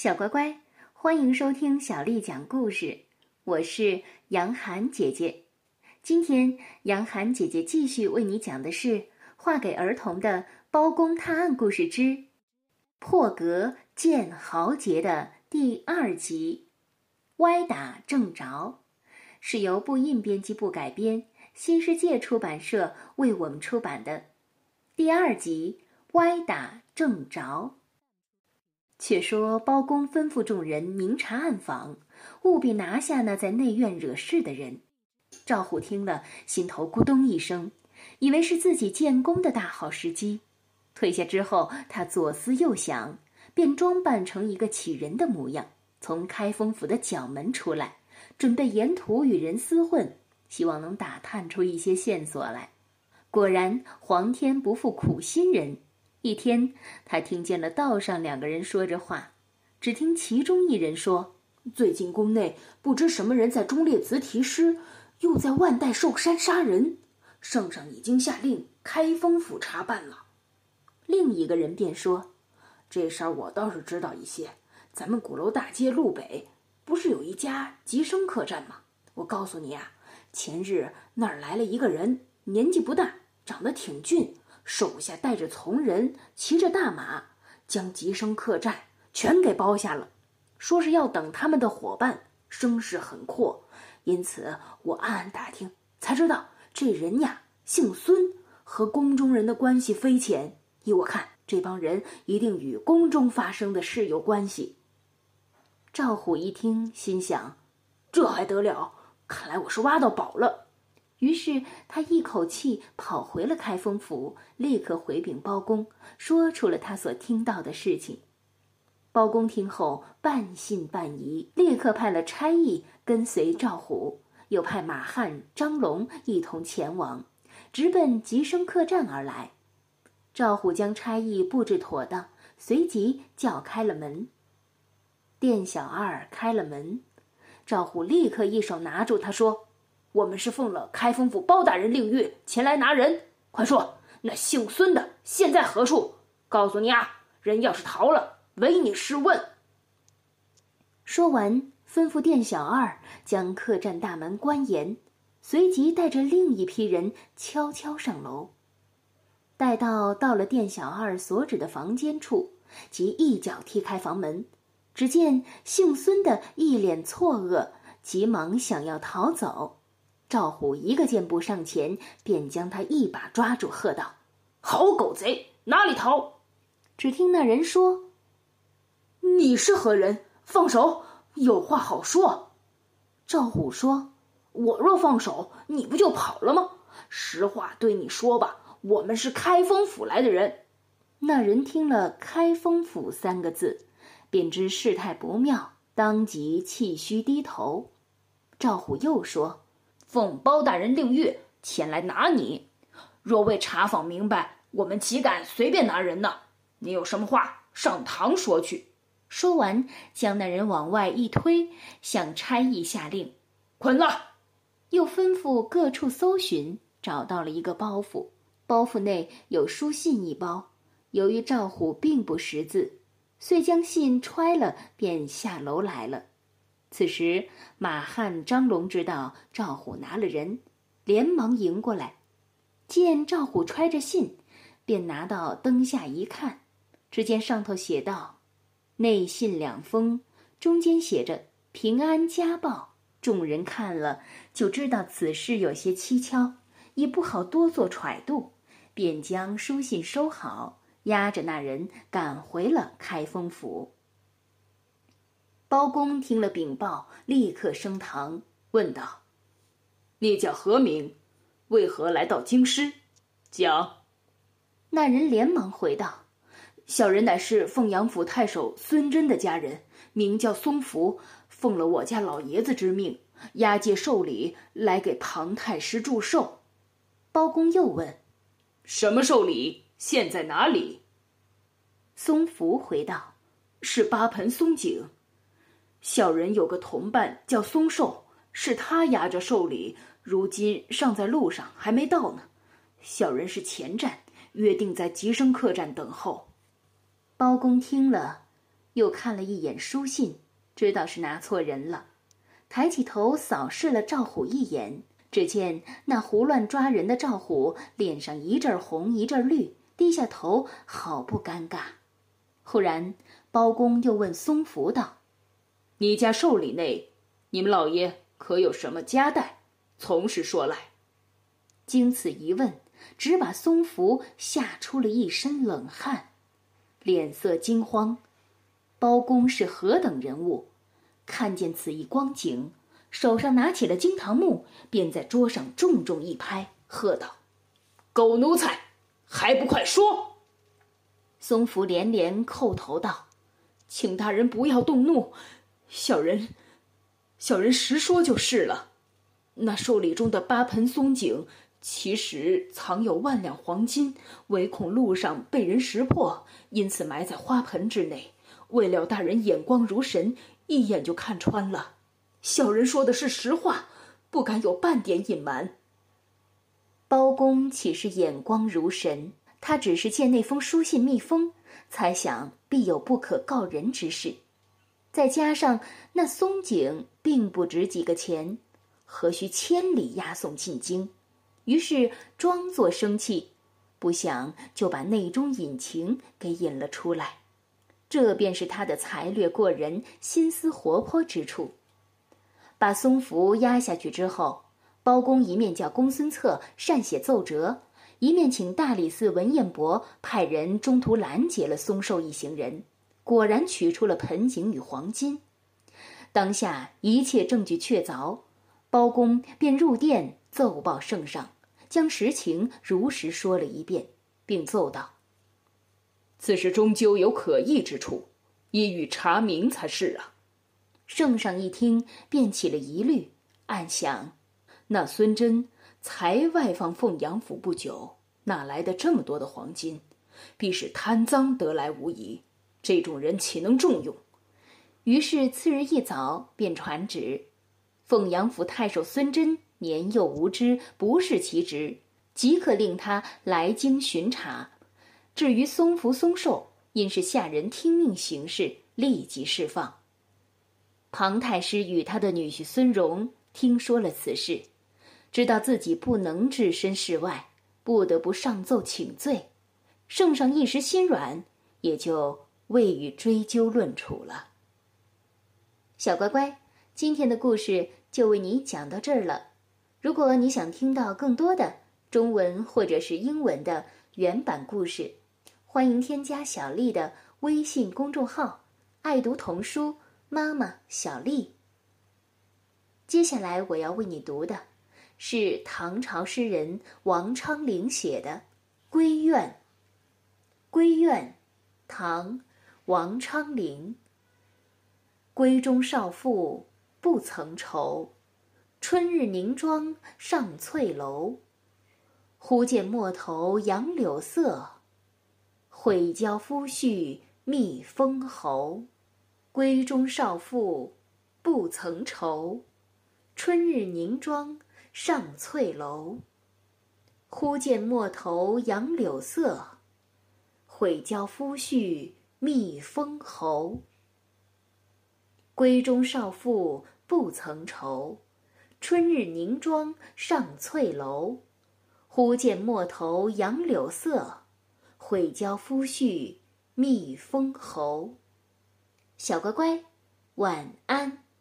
小乖乖，欢迎收听小丽讲故事。我是杨涵姐姐。今天，杨涵姐姐继续为你讲的是《画给儿童的包公探案故事之破格见豪杰》的第二集。歪打正着，是由布印编辑部改编，新世界出版社为我们出版的第二集。歪打正着。却说包公吩咐众人明察暗访，务必拿下那在内院惹事的人。赵虎听了，心头咕咚一声，以为是自己建功的大好时机。退下之后，他左思右想，便装扮成一个乞人的模样，从开封府的角门出来，准备沿途与人厮混，希望能打探出一些线索来。果然，皇天不负苦心人。一天，他听见了道上两个人说着话。只听其中一人说：“最近宫内不知什么人在忠烈祠题诗，又在万代寿山杀人。圣上已经下令开封府查办了。”另一个人便说：“这事儿我倒是知道一些。咱们鼓楼大街路北不是有一家吉生客栈吗？我告诉你啊，前日那儿来了一个人，年纪不大，长得挺俊。”手下带着从人，骑着大马，将吉生客栈全给包下了。说是要等他们的伙伴，声势很阔。因此，我暗暗打听，才知道这人呀姓孙，和宫中人的关系匪浅。依我看，这帮人一定与宫中发生的事有关系。赵虎一听，心想：这还得了？看来我是挖到宝了。于是他一口气跑回了开封府，立刻回禀包公，说出了他所听到的事情。包公听后半信半疑，立刻派了差役跟随赵虎，又派马汉、张龙一同前往，直奔吉生客栈而来。赵虎将差役布置妥当，随即叫开了门。店小二开了门，赵虎立刻一手拿住他，说。我们是奉了开封府包大人令谕前来拿人，快说那姓孙的现在何处？告诉你啊，人要是逃了，唯你是问。说完，吩咐店小二将客栈大门关严，随即带着另一批人悄悄上楼。待到到了店小二所指的房间处，即一脚踢开房门，只见姓孙的一脸错愕，急忙想要逃走。赵虎一个箭步上前，便将他一把抓住，喝道：“好狗贼，哪里逃？”只听那人说：“你是何人？放手，有话好说。”赵虎说：“我若放手，你不就跑了吗？实话对你说吧，我们是开封府来的人。”那人听了“开封府”三个字，便知事态不妙，当即气虚低头。赵虎又说。奉包大人令谕前来拿你，若未查访明白，我们岂敢随便拿人呢？你有什么话上堂说去。说完，将那人往外一推，向差役下令：“捆了。”又吩咐各处搜寻，找到了一个包袱，包袱内有书信一包。由于赵虎并不识字，遂将信揣了，便下楼来了。此时，马汉、张龙知道赵虎拿了人，连忙迎过来。见赵虎揣着信，便拿到灯下一看，只见上头写道：“内信两封，中间写着‘平安家报’。”众人看了，就知道此事有些蹊跷，也不好多做揣度，便将书信收好，押着那人赶回了开封府。包公听了禀报，立刻升堂，问道：“你叫何名？为何来到京师？”讲。那人连忙回道：“小人乃是凤阳府太守孙真的家人，名叫松福，奉了我家老爷子之命，押解寿礼来给庞太师祝寿。”包公又问：“什么寿礼？现在哪里？”松福回道：“是八盆松井。”小人有个同伴叫松寿，是他押着寿礼，如今尚在路上，还没到呢。小人是前站，约定在吉生客栈等候。包公听了，又看了一眼书信，知道是拿错人了，抬起头扫视了赵虎一眼。只见那胡乱抓人的赵虎脸上一阵红一阵绿，低下头，好不尴尬。忽然，包公又问松福道：“你家寿礼内，你们老爷可有什么家带？从实说来。”经此一问，只把松福吓出了一身冷汗，脸色惊慌。包公是何等人物？看见此一光景。手上拿起了惊堂木，便在桌上重重一拍，喝道：“狗奴才，还不快说！”松福连连叩头道：“请大人不要动怒，小人，小人实说就是了。那寿礼中的八盆松井，其实藏有万两黄金，唯恐路上被人识破，因此埋在花盆之内。未料大人眼光如神，一眼就看穿了。”小人说的是实话，不敢有半点隐瞒。包公岂是眼光如神？他只是见那封书信密封，猜想必有不可告人之事。再加上那松井并不值几个钱，何须千里押送进京？于是装作生气，不想就把内中隐情给引了出来。这便是他的才略过人、心思活泼之处。把松福压下去之后，包公一面叫公孙策善写奏折，一面请大理寺文彦博派人中途拦截了松寿一行人，果然取出了盆景与黄金。当下一切证据确凿，包公便入殿奏报圣上，将实情如实说了一遍，并奏道：“此事终究有可疑之处，一予查明才是啊。”圣上一听，便起了疑虑，暗想：那孙真才外放凤阳府不久，哪来的这么多的黄金？必是贪赃得来无疑。这种人岂能重用？于是次日一早，便传旨：凤阳府太守孙真年幼无知，不是其职，即刻令他来京巡查。至于松福、松寿，因是下人听命行事，立即释放。庞太师与他的女婿孙荣听说了此事，知道自己不能置身事外，不得不上奏请罪。圣上一时心软，也就未予追究论处了。小乖乖，今天的故事就为你讲到这儿了。如果你想听到更多的中文或者是英文的原版故事，欢迎添加小丽的微信公众号“爱读童书”。妈妈小丽。接下来我要为你读的，是唐朝诗人王昌龄写的《闺怨》。闺怨，唐，王昌龄。闺中少妇不曾愁，春日凝妆上翠楼。忽见陌头杨柳色，悔教夫婿觅封侯。闺中少妇不曾愁，春日凝妆上翠楼。忽见陌头杨柳色，悔教夫婿蜜蜂侯。闺中少妇不曾愁，春日凝妆上翠楼。忽见陌头杨柳色，悔教夫婿觅封侯。小乖乖，晚安。